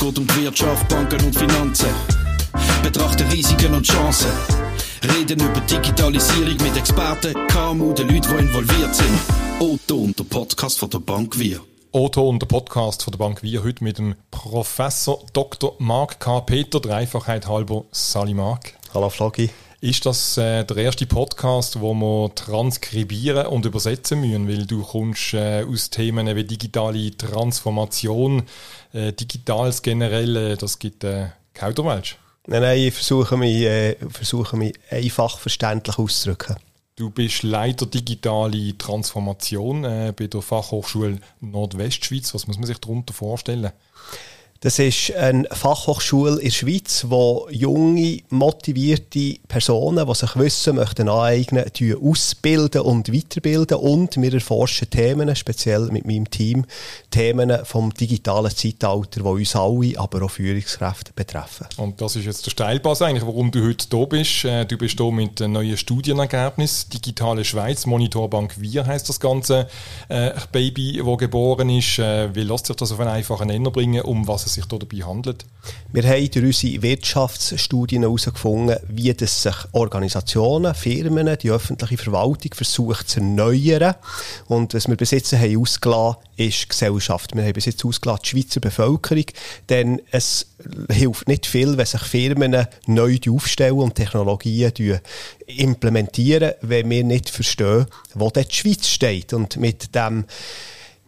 geht um die Wirtschaft, Banken und Finanzen. Betrachten Risiken und Chancen. Reden über Digitalisierung mit Experten, KMU, den Leuten, die involviert sind. Otto und der Podcast von der Bank Wir. Otto und der Podcast von der Bank Wir heute mit dem Professor Dr. Mark K. Peter, der Einfachheit halber Sali Mark. Hallo Flaggi. Ist das äh, der erste Podcast, wo wir transkribieren und übersetzen müssen, weil du kommst äh, aus Themen wie digitale Transformation, äh, Digitales generell, äh, das gibt äh, Kauderwelsch. Nein, nein, ich versuche mich, äh, versuche mich einfach verständlich auszudrücken. Du bist Leiter digitale Transformation äh, bei der Fachhochschule Nordwestschweiz. Was muss man sich darunter vorstellen? Das ist eine Fachhochschule in der Schweiz, wo junge, motivierte Personen, die sich Wissen möchten aneignen ausbilden und weiterbilden. Und wir erforschen Themen, speziell mit meinem Team, Themen vom digitalen Zeitalter, die uns alle, aber auch Führungskräfte betreffen. Und das ist jetzt der Steilpass eigentlich, warum du heute hier bist. Äh, du bist hier mit einem neuen Studienergebnis. Digitale Schweiz, Monitorbank Wir heißt das ganze äh, Baby, das geboren ist. Äh, wie lässt sich das auf einen einfachen Nenner bringen, um was sich dabei handelt? Wir haben durch unsere Wirtschaftsstudien herausgefunden, wie das sich Organisationen, Firmen, die öffentliche Verwaltung versucht zu erneuern. Und was wir bis jetzt haben ausgelassen ist Gesellschaft. Wir haben bis jetzt ausgelassen die Schweizer Bevölkerung, denn es hilft nicht viel, wenn sich Firmen neu aufstellen und Technologien implementieren, wenn wir nicht verstehen, wo die Schweiz steht. Und mit dem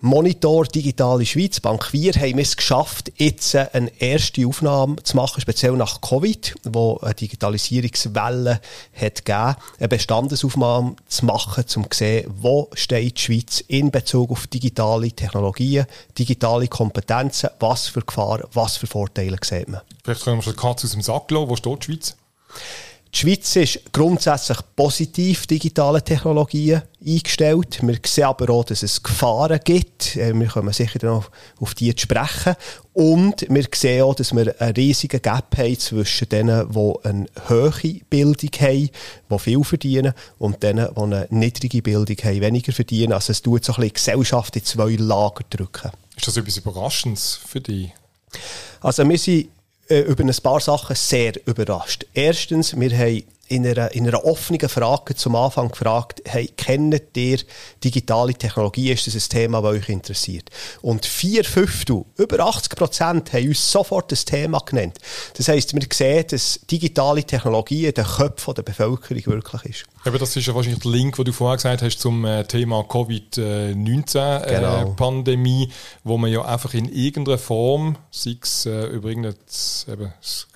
Monitor Digitale Schweiz, Bank 4, haben wir es geschafft, jetzt eine erste Aufnahme zu machen, speziell nach Covid, wo eine Digitalisierungswelle hat gegeben, eine Bestandesaufnahme zu machen, um zu sehen, wo steht die Schweiz in Bezug auf digitale Technologien, digitale Kompetenzen, was für Gefahren, was für Vorteile sieht man. Vielleicht können wir schon die Katze aus dem Sack lassen. Wo steht die Schweiz? Die Schweiz ist grundsätzlich positiv digitale Technologien eingestellt. Wir sehen aber auch, dass es Gefahren gibt. Äh, wir kommen sicher noch auf die zu sprechen. Und wir sehen auch, dass wir einen riesigen Gap haben zwischen denen, die eine hohe Bildung haben, die viel verdienen, und denen, die eine niedrige Bildung haben, weniger verdienen. Also es tut so ein bisschen die Gesellschaft in zwei Lager drücken. Ist das etwas Überraschendes für dich? Also wir sind äh, über ein paar Sachen sehr überrascht. Erstens, wir haben in einer, in einer offenen Frage zum Anfang gefragt, hey, kennt ihr digitale Technologie? Ist das ein Thema, das euch interessiert? Und vier Fünftel, über 80 Prozent, haben uns sofort das Thema genannt. Das heisst, wir sehen, dass digitale Technologie in den Köpfen der Bevölkerung wirklich ist. Aber das ist ja wahrscheinlich der Link, den du vorher gesagt hast zum äh, Thema Covid-19-Pandemie, äh, genau. wo man ja einfach in irgendeiner Form, sei es äh, über irgendein eben, das,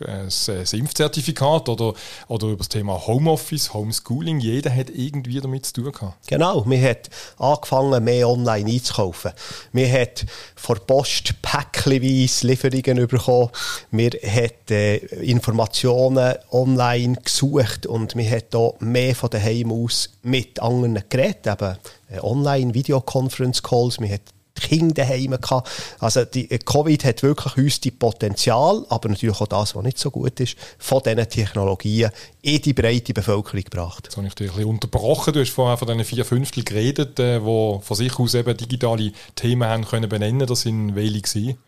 das Impfzertifikat oder, oder über das Thema Homeoffice, Homeschooling, jeder hat irgendwie damit zu tun gehabt. Genau, man hat angefangen, mehr online einzukaufen. Man hat vor Post päckchenweise Lieferungen bekommen. Man hat äh, Informationen online gesucht und man hat auch mehr von daheim aus mit anderen Geräten, eben äh, online Videoconference Calls, man hat die Kinder daheim gehabt. Also die äh, Covid hat wirklich uns die Potenzial, aber natürlich auch das, was nicht so gut ist, von diesen Technologien in die breite Bevölkerung gebracht. Jetzt habe ich dich ein bisschen unterbrochen. Du hast vorher von diesen vier Fünftel geredet, die von sich aus eben digitale Themen haben können benennen. Das sind welche gewesen?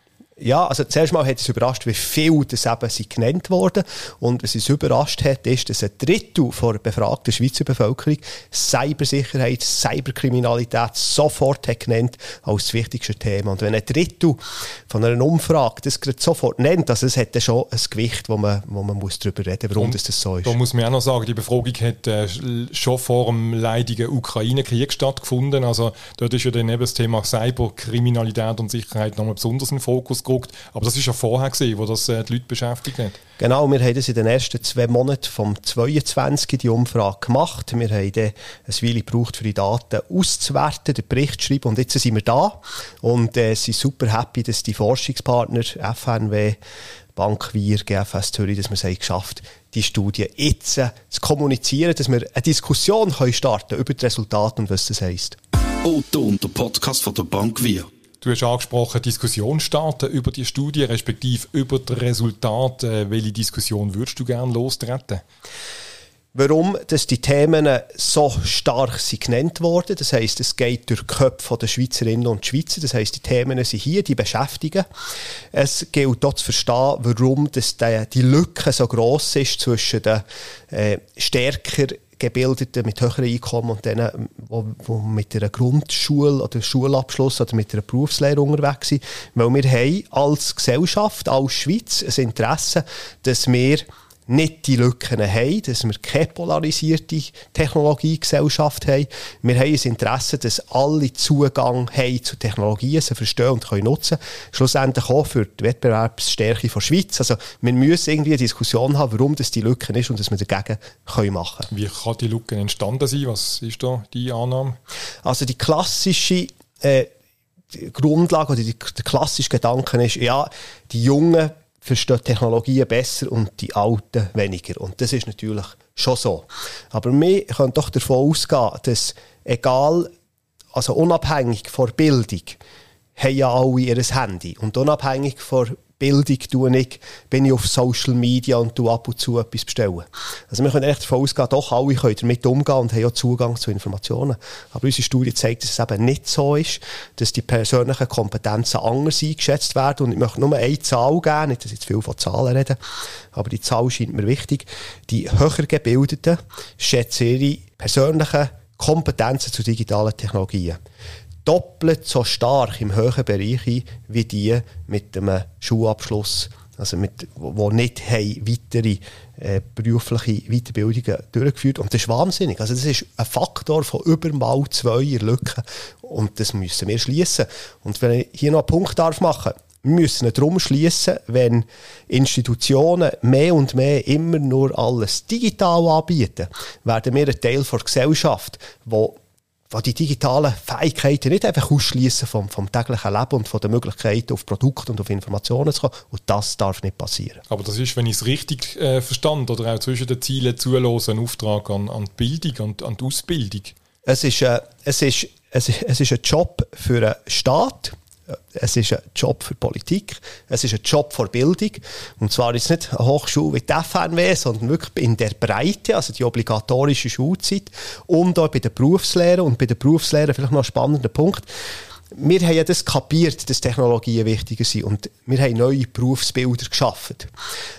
Ja, also zuerst mal hat es überrascht, wie viel das eben sind genannt worden. Und was es überrascht hat, ist, dass ein Drittel der befragten Schweizer Bevölkerung Cybersicherheit, Cyberkriminalität sofort hat genannt als das wichtigste Thema. Und wenn ein Drittel von einer Umfrage das gerade sofort nennt, also es hat dann schon ein Gewicht, wo man, wo man muss darüber reden muss, warum das, das so ist. Da muss man auch noch sagen, die Befragung hat äh, schon vor dem leidigen Ukraine-Krieg stattgefunden. Also dort ist ja dann eben das Thema Cyberkriminalität und Sicherheit nochmal besonders in Fokus geguckt. Aber das war ja vorher, gewesen, wo das äh, die Leute beschäftigt hat. Genau, wir haben das in den ersten zwei Monaten vom 22 die Umfrage gemacht. Wir haben dann ein Weile gebraucht, für die Daten auszuwerten, den Bericht zu schreiben und jetzt sind wir da und äh, sind super happy, dass die Forschungspartner FNW, Bank Wir, GFS Zürich, dass wir es haben geschafft die Studie jetzt äh, zu kommunizieren, dass wir eine Diskussion können starten über die Resultate und was das heisst. Otto und der Podcast von der Bank Wir. Du hast angesprochen, Diskussion starten über die Studie, respektive über die Resultate. Welche Diskussion würdest du gerne lostreten? warum dass die Themen so stark sind genannt worden. Das heißt, es geht durch die Köpfe der Schweizerinnen und Schweizer. Das heißt, die Themen sind hier, die beschäftigen. Es gilt dort zu verstehen, warum dass die, Lücke so gross ist zwischen den äh, stärker Gebildeten mit höheren Einkommen und denen, die mit einer Grundschule oder Schulabschluss oder mit einer Berufslehre unterwegs sind. Weil wir haben als Gesellschaft, als Schweiz ein Interesse, dass wir nicht die Lücken haben, dass wir keine polarisierte Technologiegesellschaft haben. Wir haben ein Interesse, dass alle Zugang haben zu Technologien, sie verstehen und können nutzen. Schlussendlich auch für die Wettbewerbsstärke der Schweiz. Also wir müssen irgendwie eine Diskussion haben, warum das die Lücken ist und dass wir dagegen können machen können. Wie kann die Lücke entstanden sein? Was ist da die Annahme? Also die klassische äh, die Grundlage oder die, der klassische Gedanke ist, ja, die Jungen verstehen Technologien besser und die Alten weniger. Und das ist natürlich schon so. Aber wir können doch davon ausgehen, dass egal, also unabhängig von Bildung, haben ja alle ihr Handy. Und unabhängig von Bildung tue ich, bin ich auf Social Media und tue ab und zu etwas bestellen. Also wir können echt davon ausgehen, doch alle können damit umgehen und haben auch Zugang zu Informationen. Aber unsere Studie zeigt, dass es eben nicht so ist, dass die persönlichen Kompetenzen anders eingeschätzt werden. Und ich möchte nur eine Zahl geben, nicht, dass ich zu viel von Zahlen rede, aber die Zahl scheint mir wichtig. Die höher Gebildeten schätzen ihre persönlichen Kompetenzen zu digitalen Technologien doppelt so stark im höheren Bereich wie die mit einem Schulabschluss, also mit, wo nicht haben weitere äh, berufliche Weiterbildungen durchgeführt Und das ist wahnsinnig. Also das ist ein Faktor von über mal zwei Lücken und das müssen wir schließen. Und wenn ich hier noch einen Punkt darf machen wir müssen darum schließen, wenn Institutionen mehr und mehr immer nur alles digital anbieten, werden wir ein Teil der Gesellschaft, wo die die digitalen Fähigkeiten nicht einfach ausschließen vom, vom täglichen Leben und von den Möglichkeiten, auf Produkte und auf Informationen zu kommen. Und das darf nicht passieren. Aber das ist, wenn ich es richtig äh, verstand, oder auch zwischen den Zielen zulassen, ein Auftrag an, an die Bildung, an, an die Ausbildung. Es ist, äh, es, ist, es, ist, es ist ein Job für einen Staat, es ist ein Job für Politik, es ist ein Job für Bildung. Und zwar ist es nicht eine Hochschule wie die FNW, sondern wirklich in der Breite, also die obligatorische Schulzeit und auch bei der Berufslehre. Und bei der Berufslehre vielleicht noch ein spannender Punkt. Wir haben ja das kapiert, dass Technologien wichtiger sind und wir haben neue Berufsbilder geschaffen.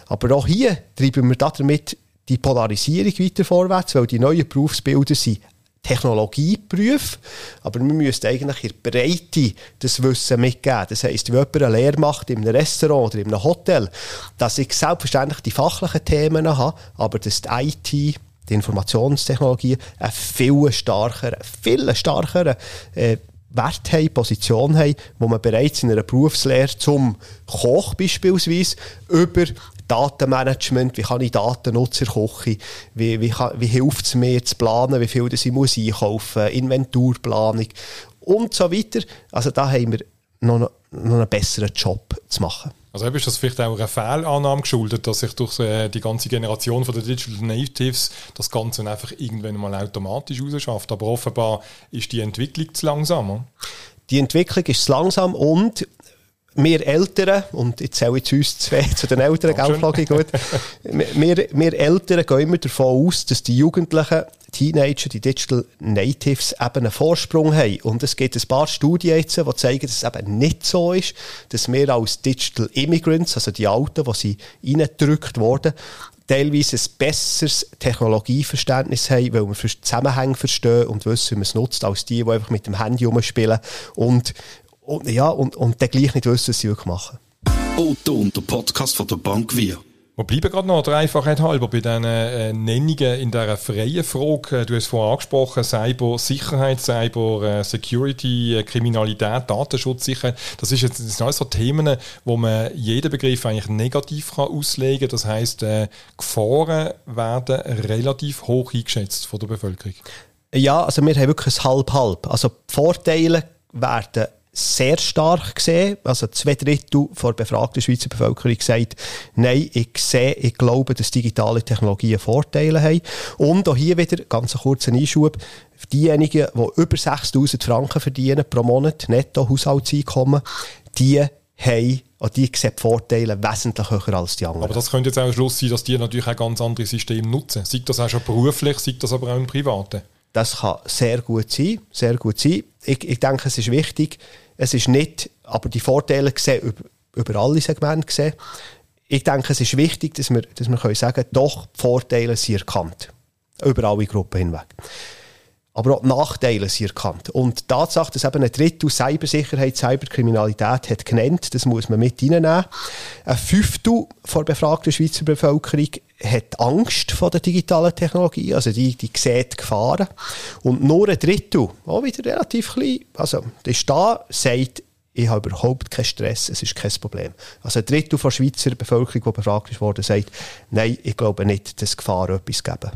Aber auch hier treiben wir damit die Polarisierung weiter vorwärts, weil die neuen Berufsbilder sind Technologieberufe, aber wir müssen eigentlich in der Breite das Wissen mitgeben. Das heisst, wenn jemand eine Lehre macht in einem Restaurant oder in einem Hotel, dass ich selbstverständlich die fachlichen Themen habe, aber dass die IT, die Informationstechnologie, einen viel stärkeren, viel stärkeren äh, Wert haben, Position haben, wo man bereits in einer Berufslehre zum Koch beispielsweise über Datenmanagement, wie kann ich Daten nutzen wie, wie, wie hilft es mir zu planen, wie viel das ich muss einkaufen muss, Inventurplanung und so weiter. Also da haben wir noch, noch einen besseren Job zu machen. Also ist das vielleicht auch eine Fehlannahme geschuldet, dass sich durch äh, die ganze Generation von der Digital Natives das Ganze einfach irgendwann mal automatisch rausschafft. Aber offenbar ist die Entwicklung zu langsam. Die Entwicklung ist zu langsam und wir Eltern, und jetzt zähle ich uns zwei zu den Eltern, gell, gut. wir, wir Eltern gehen immer davon aus, dass die Jugendlichen, Teenager, die Digital Natives eben einen Vorsprung haben. Und es gibt ein paar Studien jetzt, die zeigen, dass es eben nicht so ist, dass wir als Digital Immigrants, also die Alten, die sie reingedrückt wurden, teilweise ein besseres Technologieverständnis haben, weil wir Zusammenhänge verstehen und wissen, wie man es nutzt, als die, die einfach mit dem Handy rumspielen und und, ja, und, und dann gleich nicht wissen, was sie wirklich machen. Otto und der Podcast von der Bank Wir. Wir bleiben gerade noch der Einfachheit halber bei diesen äh, Nennungen in dieser freien Frage. Du hast vorhin angesprochen, Cyber-Sicherheit, Cyber-Security, äh, Kriminalität, Datenschutzsicherheit. Das, ist jetzt, das sind alles so Themen, wo man jeden Begriff eigentlich negativ kann auslegen kann. Das heisst, äh, Gefahren werden relativ hoch eingeschätzt von der Bevölkerung. Ja, also wir haben wirklich ein Halb-Halb. Also die Vorteile werden sehr stark gesehen. Also zwei Drittel der befragten Schweizer Bevölkerung sagt, nein, ich sehe, ich glaube, dass digitale Technologien Vorteile haben. Und auch hier wieder ganz einen kurzen Einschub. Diejenigen, die über 6000 Franken verdienen pro Monat, netto Haushaltseinkommen, die haben, und die sehen die Vorteile wesentlich höher als die anderen. Aber das könnte jetzt auch ein Schluss sein, dass die natürlich auch ganz andere Systeme nutzen. Sieht das auch schon beruflich, sieht das aber auch im Privaten? Das kann sehr gut sein, sehr gut sein. Ich, ich denke, es ist wichtig, es ist nicht, aber die Vorteile gesehen, über, über alle Segmente gesehen. Ich denke, es ist wichtig, dass wir, dass wir können sagen doch, die Vorteile sind erkannt. Über alle Gruppen hinweg. Aber auch Nachteile sind erkannt. Und die Tatsache, dass eben ein Drittel Cybersicherheit, Cyberkriminalität hat genannt, das muss man mit reinnehmen. Ein Fünftel der befragten Schweizer Bevölkerung hat Angst vor der digitalen Technologie, also die, die sieht Gefahren. Und nur ein Drittel, auch wieder relativ klein, also ist da, sagt, ich habe überhaupt keinen Stress, es ist kein Problem. Also ein Drittel der Schweizer Bevölkerung, die befragt wurde, sagt, nein, ich glaube nicht, dass Gefahren etwas geben.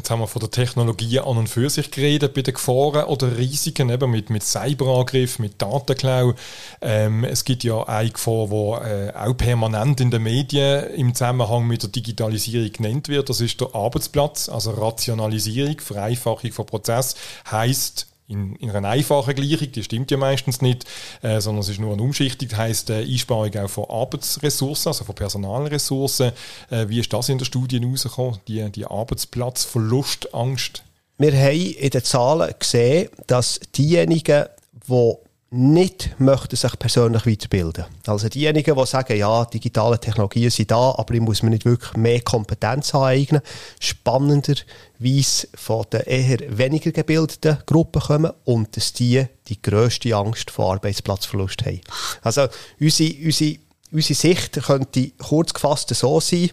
Jetzt haben wir von der Technologie an und für sich geredet, bei den Gefahren oder Risiken, eben mit, mit Cyberangriff, mit Datenklau. Ähm, es gibt ja eine Gefahr, die äh, auch permanent in den Medien im Zusammenhang mit der Digitalisierung genannt wird. Das ist der Arbeitsplatz, also Rationalisierung, Vereinfachung von Prozess, heißt in, in einer einfachen Gleichung, die stimmt ja meistens nicht, äh, sondern es ist nur eine Umschichtung, das heisst äh, Einsparung auch von Arbeitsressourcen, also von Personalressourcen. Äh, wie ist das in der Studie herausgekommen, die, die Arbeitsplatzverlustangst? Wir haben in den Zahlen gesehen, dass diejenigen, die nicht möchten sich persönlich weiterbilden. Also diejenigen, die sagen, ja, digitale Technologien sind da, aber ich muss mir nicht wirklich mehr Kompetenz aneignen, spannenderweise von den eher weniger gebildeten Gruppen kommen und dass die die grösste Angst vor Arbeitsplatzverlust haben. Also unsere, unsere, unsere Sicht könnte kurz gefasst so sein,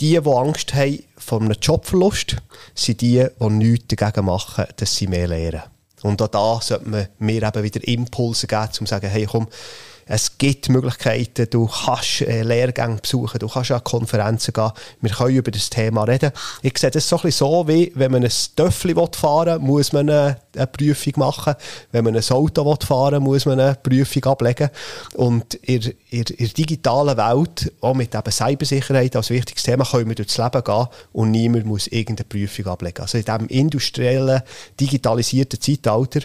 die, die Angst haben vor einem Jobverlust, sind die, die nichts dagegen machen, dass sie mehr lernen. Und auch da sollte man mir eben wieder Impulse geben, um zu sagen, hey komm, es gibt Möglichkeiten, du kannst äh, Lehrgänge besuchen, du kannst an Konferenzen gehen, wir können über das Thema reden. Ich sehe das so ein bisschen so, wie wenn man ein Töffel fahren will, muss man eine, eine, Prüfung machen. Wenn man ein Auto fahren will, muss man eine Prüfung ablegen. Und in, in, in der digitalen Welt, auch mit eben Cybersicherheit als wichtiges Thema, können wir durchs Leben gehen und niemand muss irgendeine Prüfung ablegen. Also in diesem industriellen, digitalisierten Zeitalter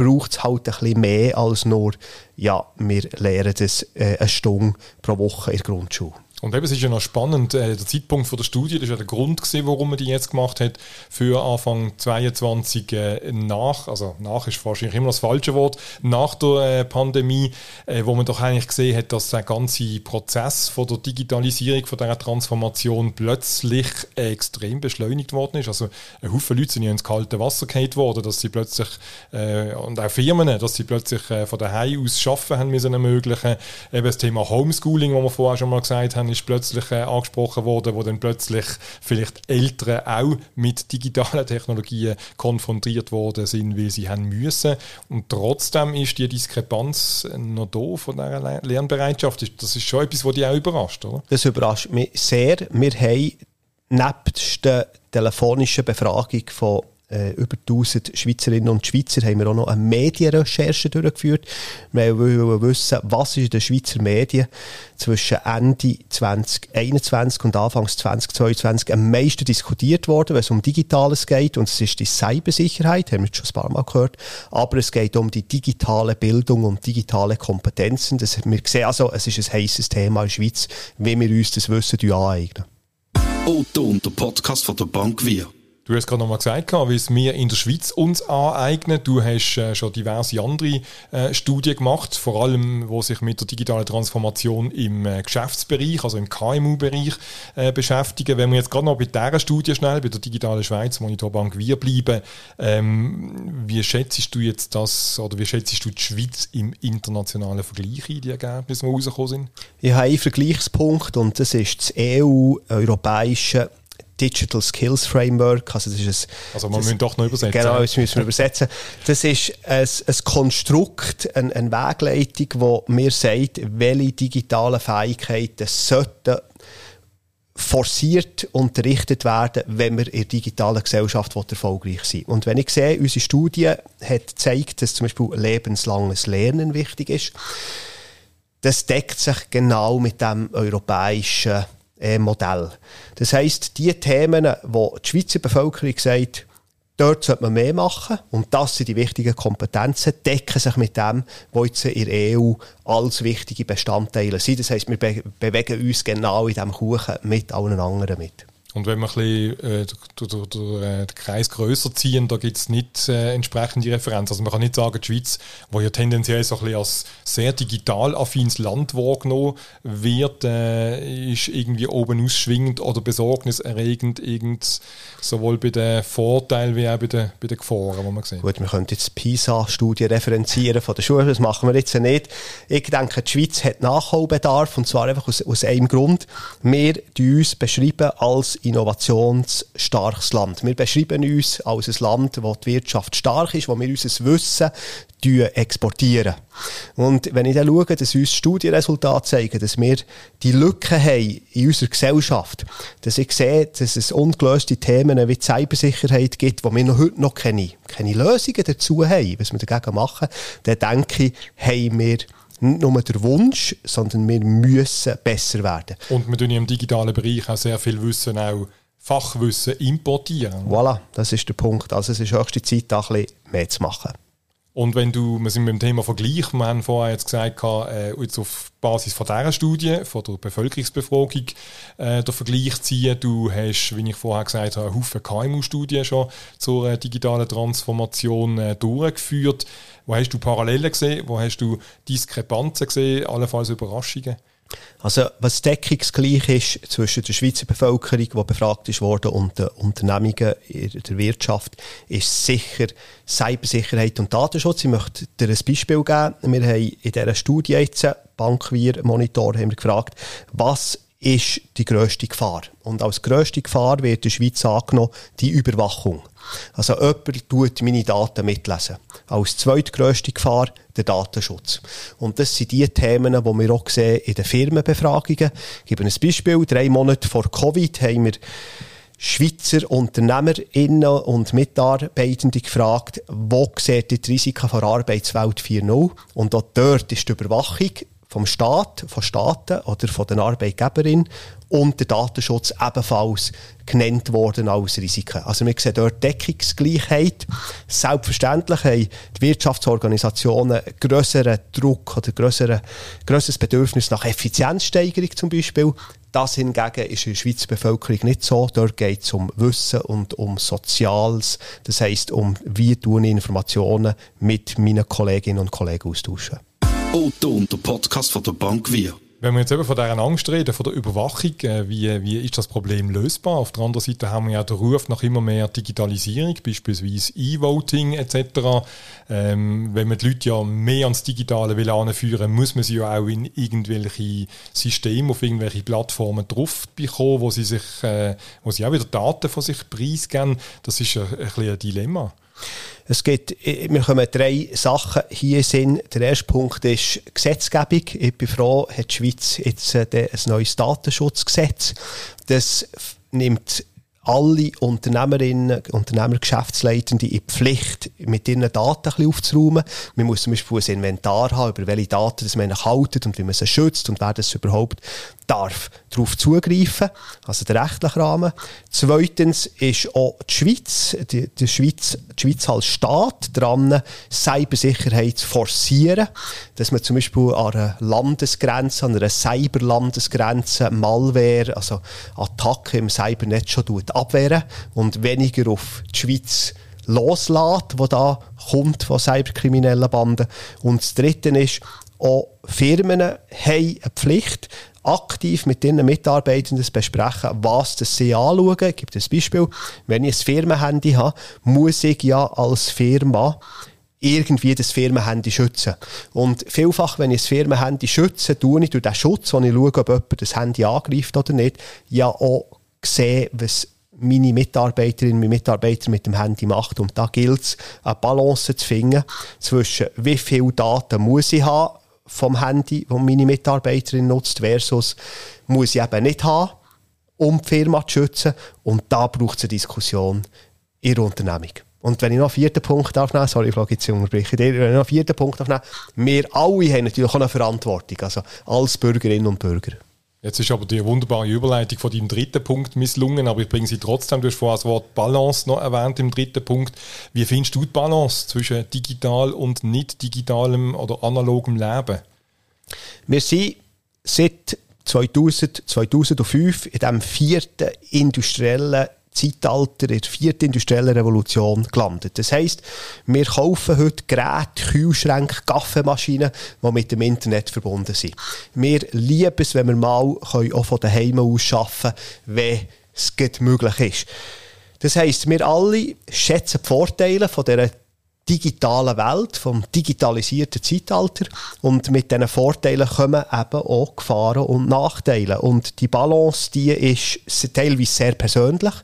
braucht es halt ein bisschen mehr als nur, ja, wir lernen das äh, eine Stunde pro Woche in der Grundschule. Und eben, es ist ja noch spannend, äh, der Zeitpunkt von der Studie, das ist ja der Grund gewesen, warum man die jetzt gemacht hat, für Anfang 22 äh, nach, also nach ist wahrscheinlich immer das falsche Wort, nach der äh, Pandemie, äh, wo man doch eigentlich gesehen hat, dass der ganze Prozess von der Digitalisierung, von dieser Transformation plötzlich extrem beschleunigt worden ist. Also ein Haufen Leute sind ja ins kalte Wasser gehalten worden, dass sie plötzlich, äh, und auch Firmen, dass sie plötzlich äh, von daheim aus arbeiten haben müssen ermöglichen. Eben das Thema Homeschooling, wo wir vorher schon mal gesagt haben, ist plötzlich äh, angesprochen worden, wo dann plötzlich vielleicht Eltern auch mit digitalen Technologien konfrontiert worden sind, weil sie haben müssen. Und trotzdem ist die Diskrepanz noch da von dieser Lernbereitschaft. Das ist schon etwas, was dich auch überrascht, oder? Das überrascht mich sehr. Wir haben nebst der telefonischen Befragung von äh, über 1000 Schweizerinnen und Schweizer haben wir auch noch eine Medienrecherche durchgeführt. Wir wollen wissen, was ist in den Schweizer Medien zwischen Ende 2021 und Anfang 2022 am meisten diskutiert worden, wenn es um Digitales geht. Und es ist die Cybersicherheit, haben wir schon ein paar Mal gehört. Aber es geht um die digitale Bildung und digitale Kompetenzen. Das, wir sehen also, es ist ein heißes Thema in der Schweiz, wie wir uns das Wissen aneignen. Otto und der Podcast von der Bank Wir. Du hast gerade noch mal gesagt, wie es wir in der Schweiz uns aneignen. Du hast äh, schon diverse andere äh, Studien gemacht, vor allem, wo sich mit der digitalen Transformation im äh, Geschäftsbereich, also im KMU-Bereich beschäftigen. Wenn wir jetzt gerade noch bei dieser Studie schnell, bei der digitalen Schweiz, Monitorbank Wir bleiben, ähm, wie schätzt du jetzt das, oder wie schätzt du die Schweiz im internationalen Vergleich in die Ergebnisse, die rausgekommen sind? Ich habe einen Vergleichspunkt und das ist das EU-europäische Digital Skills Framework. Also, das ist ein, also man muss doch noch übersetzen. Genau, das müssen wir übersetzen. Das ist ein, ein Konstrukt, eine, eine Wegleitung, wo mir sagt, welche digitalen Fähigkeiten sollten forciert unterrichtet werden, wenn wir in der digitalen Gesellschaft erfolgreich sein Und wenn ich sehe, unsere Studie hat gezeigt, dass zum Beispiel lebenslanges Lernen wichtig ist, das deckt sich genau mit dem europäischen äh, Modell. Das heißt, die Themen, wo die Schweizer Bevölkerung sagt, Dort sollte man mehr machen und das sind die wichtigen Kompetenzen, decken sich mit dem, was jetzt in der EU als wichtige Bestandteile sind. Das heisst, wir be bewegen uns genau in diesem Kuchen mit allen anderen mit. Und wenn wir ein bisschen äh, äh, den Kreis grösser ziehen, da gibt es nicht äh, entsprechende Referenz. Also man kann nicht sagen, die Schweiz, wo ja tendenziell so ein bisschen als sehr digital affines Land wahrgenommen wird, äh, ist irgendwie oben ausschwingend oder besorgniserregend, irgend, sowohl bei den Vorteilen wie auch bei den, bei den Gefahren, die man sieht. Gut, wir können jetzt die PISA-Studie referenzieren von der Schule, das machen wir jetzt nicht. Ich denke, die Schweiz hat Nachholbedarf und zwar einfach aus, aus einem Grund. Wir uns beschreiben als innovationsstarkes Land. Wir beschreiben uns als ein Land, wo die Wirtschaft stark ist, wo wir unser Wissen exportieren. Und wenn ich dann schaue, dass uns Studienresultate zeigen, dass wir die Lücken haben in unserer Gesellschaft, dass ich sehe, dass es ungelöste Themen wie Cybersicherheit gibt, wo wir noch heute noch keine, keine Lösungen dazu haben, was wir dagegen machen, dann denke ich, haben wir nicht nur der Wunsch, sondern wir müssen besser werden. Und wir tun im digitalen Bereich auch sehr viel Wissen, auch Fachwissen importieren. Voilà, das ist der Punkt. Also es ist höchste Zeit, da ein bisschen mehr zu machen. Und wenn du, wir sind mit dem Thema Vergleich, wir haben vorher jetzt gesagt, äh, jetzt auf Basis von dieser Studie, von der Bevölkerungsbefragung, äh, den Vergleich ziehen. Du hast, wie ich vorher gesagt habe, einen Haufen KMU-Studien schon zur äh, digitalen Transformation äh, durchgeführt. Wo hast du Parallelen gesehen? Wo hast du Diskrepanzen gesehen? Allenfalls Überraschungen? Also, was deckungsgleich ist zwischen der Schweizer Bevölkerung, die befragt ist worden, und den Unternehmungen in der Wirtschaft, ist sicher Cybersicherheit und Datenschutz. Ich möchte dir ein Beispiel geben. Wir haben in dieser Studie jetzt, Bankwier Monitor, haben wir gefragt, was ist die grösste Gefahr? Und als grösste Gefahr wird in der Schweiz angenommen die Überwachung. Also jemand tut meine Daten mitlesen. Als zweitgrößte Gefahr der Datenschutz. Und das sind die Themen, die wir auch sehen in den Firmenbefragungen. Ich gebe ein Beispiel. Drei Monate vor Covid haben wir Schweizer UnternehmerInnen und Mitarbeitende gefragt, wo seht ihr die Risiken der Arbeitswelt 4.0? Und auch dort ist die Überwachung vom Staat, von Staaten oder von den Arbeitgeberinnen und der Datenschutz ebenfalls genannt worden als Risiken. Also wir sehen dort Deckungsgleichheit. Selbstverständlich haben die Wirtschaftsorganisationen grösseren Druck oder grössere, grösseres Bedürfnis nach Effizienzsteigerung zum Beispiel. Das hingegen ist in der Schweizer Bevölkerung nicht so. Dort geht es um Wissen und um Soziales. Das heisst, um wie tun Informationen mit meinen Kolleginnen und Kollegen austauschen. Otto und der Podcast von der Bank Wir. Wenn wir jetzt eben von dieser Angst reden, von der Überwachung, äh, wie, wie ist das Problem lösbar? Auf der anderen Seite haben wir ja den Ruf nach immer mehr Digitalisierung, beispielsweise E-Voting etc. Ähm, wenn man die Leute ja mehr ans Digitale will anführen, muss man sie ja auch in irgendwelche Systeme, auf irgendwelche Plattformen drauf bekommen, wo sie sich, äh, wo sie auch wieder Daten von sich preisgeben. Das ist ein, ein, ein Dilemma. Es gibt, wir kommen drei Sachen hier sind. Der erste Punkt ist Gesetzgebung. Ich bin froh, hat die Schweiz jetzt äh, ein neues Datenschutzgesetz. Das nimmt alle Unternehmerinnen, Unternehmer, Geschäftsleitende in die Pflicht, mit ihren Daten ein bisschen aufzuräumen. Man muss zum Beispiel ein Inventar haben, über welche Daten das man haltet und wie man sie schützt und wer das überhaupt darf darauf zugreifen, also der rechtliche Rahmen. Zweitens ist auch die Schweiz, die, die Schweiz, die Schweiz als Staat dran, Cybersicherheit zu forcieren, dass man zum Beispiel an einer Landesgrenze, an einer Cyberlandesgrenze Malware, also Attacken im Cybernetz schon abwehren und weniger auf die Schweiz loslässt, wo da kommt von cyberkriminellen Banden. Und das Dritte ist, auch Firmen haben eine Pflicht, aktiv mit ihren Mitarbeitenden zu besprechen, was sie anschauen. Ich gebe ein Beispiel. Wenn ich ein Firmenhandy habe, muss ich ja als Firma irgendwie das Firmenhandy schützen. Und vielfach, wenn ich das Firmenhandy schütze, tue ich durch den Schutz, wo ich schaue, ob jemand das Handy angreift oder nicht, ja auch sehen, was meine Mitarbeiterin, meine Mitarbeiter mit dem Handy macht. Und da gilt es, eine Balance zu finden zwischen wie viel Daten muss ich haben, vom Handy, das meine Mitarbeiterin nutzt, versus muss ich eben nicht haben, um die Firma zu schützen. Und da braucht es eine Diskussion in der Unternehmung. Und wenn ich noch einen vierten Punkt aufnehme, sorry, ich jetzt unterbrechen, wenn ich noch einen vierten Punkt aufnehme, wir alle haben natürlich auch eine Verantwortung, also als Bürgerinnen und Bürger. Jetzt ist aber die wunderbare Überleitung von deinem dritten Punkt misslungen, aber ich bringe sie trotzdem. Du hast vorhin das Wort Balance noch erwähnt im dritten Punkt. Wie findest du die Balance zwischen digital und nicht digitalem oder analogem Leben? Wir sind seit 2000, 2005 in dem vierten industriellen Zeitalter, in der vierten industriellen Revolution gelandet. Das heisst, wir kaufen heute Geräte, Kühlschränke, Kaffeemaschinen, die mit dem Internet verbunden sind. Wir lieben es, wenn wir mal auch von daheim aus arbeiten können, wenn es möglich ist. Das heisst, wir alle schätzen die Vorteile von dieser digitalen Welt, vom digitalisierten Zeitalter. Und mit diesen Vorteilen kommen eben auch Gefahren und Nachteile. Und die Balance, die ist teilweise sehr persönlich.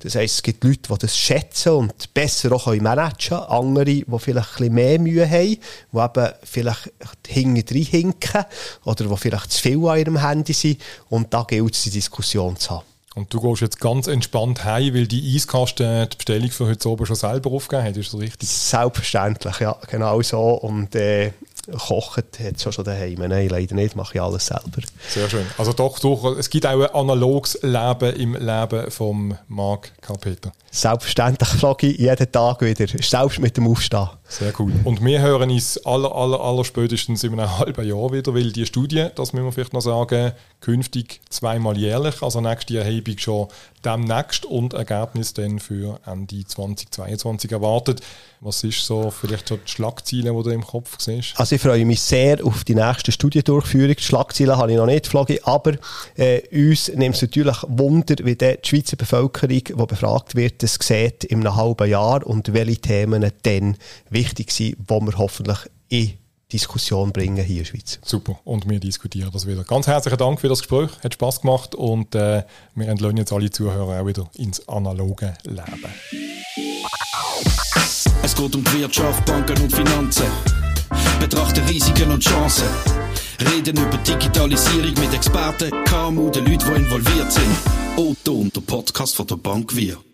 Das heisst, es gibt Leute, die das schätzen und besser auch managen können. Andere, die vielleicht ein mehr Mühe haben, die eben vielleicht hinten hinken oder die vielleicht zu viel an ihrem Handy sind. Und da gilt es, die Diskussion zu haben. Und du gehst jetzt ganz entspannt heim, weil die Eiskasten die Bestellung für heute oben schon selber aufgegeben hat, ist das richtig? Selbstverständlich, ja, genau so. Und äh, kochen hat es schon daheim. Nein, leider nicht, mache ich alles selber. Sehr schön. Also doch, doch, es gibt auch ein analoges Leben im Leben von Marc Karpeter. Selbstverständlich flogge ich jeden Tag wieder, selbst mit dem Aufstehen. Sehr cool. Und wir hören uns aller, aller, aller spätestens in einem halben Jahr wieder, weil die Studie, das müssen wir vielleicht noch sagen, künftig zweimal jährlich, also nächste Erhebung schon demnächst und Ergebnis dann für Ende 2022 erwartet. Was ist so vielleicht so die Schlagziele, die du im Kopf siehst? Also ich freue mich sehr auf die nächste Studiendurchführung. Die Schlagziele habe ich noch nicht, Floggi, aber äh, uns nimmt es natürlich Wunder, wie die Schweizer Bevölkerung, die befragt wird, das sieht in einem halben Jahr und welche Themen dann wichtig sind, die wir hoffentlich in Diskussion bringen hier in der Schweiz. Super, und wir diskutieren das wieder. Ganz herzlichen Dank für das Gespräch, hat Spaß gemacht und äh, wir entlassen jetzt alle Zuhörer auch wieder ins analoge Leben. Es geht um die Wirtschaft, Banken und Finanzen. Betrachte Risiken und Chancen. Reden über Digitalisierung mit Experten, KMU, den Leuten, die involviert sind. Otto und der Podcast von der Bank Wir.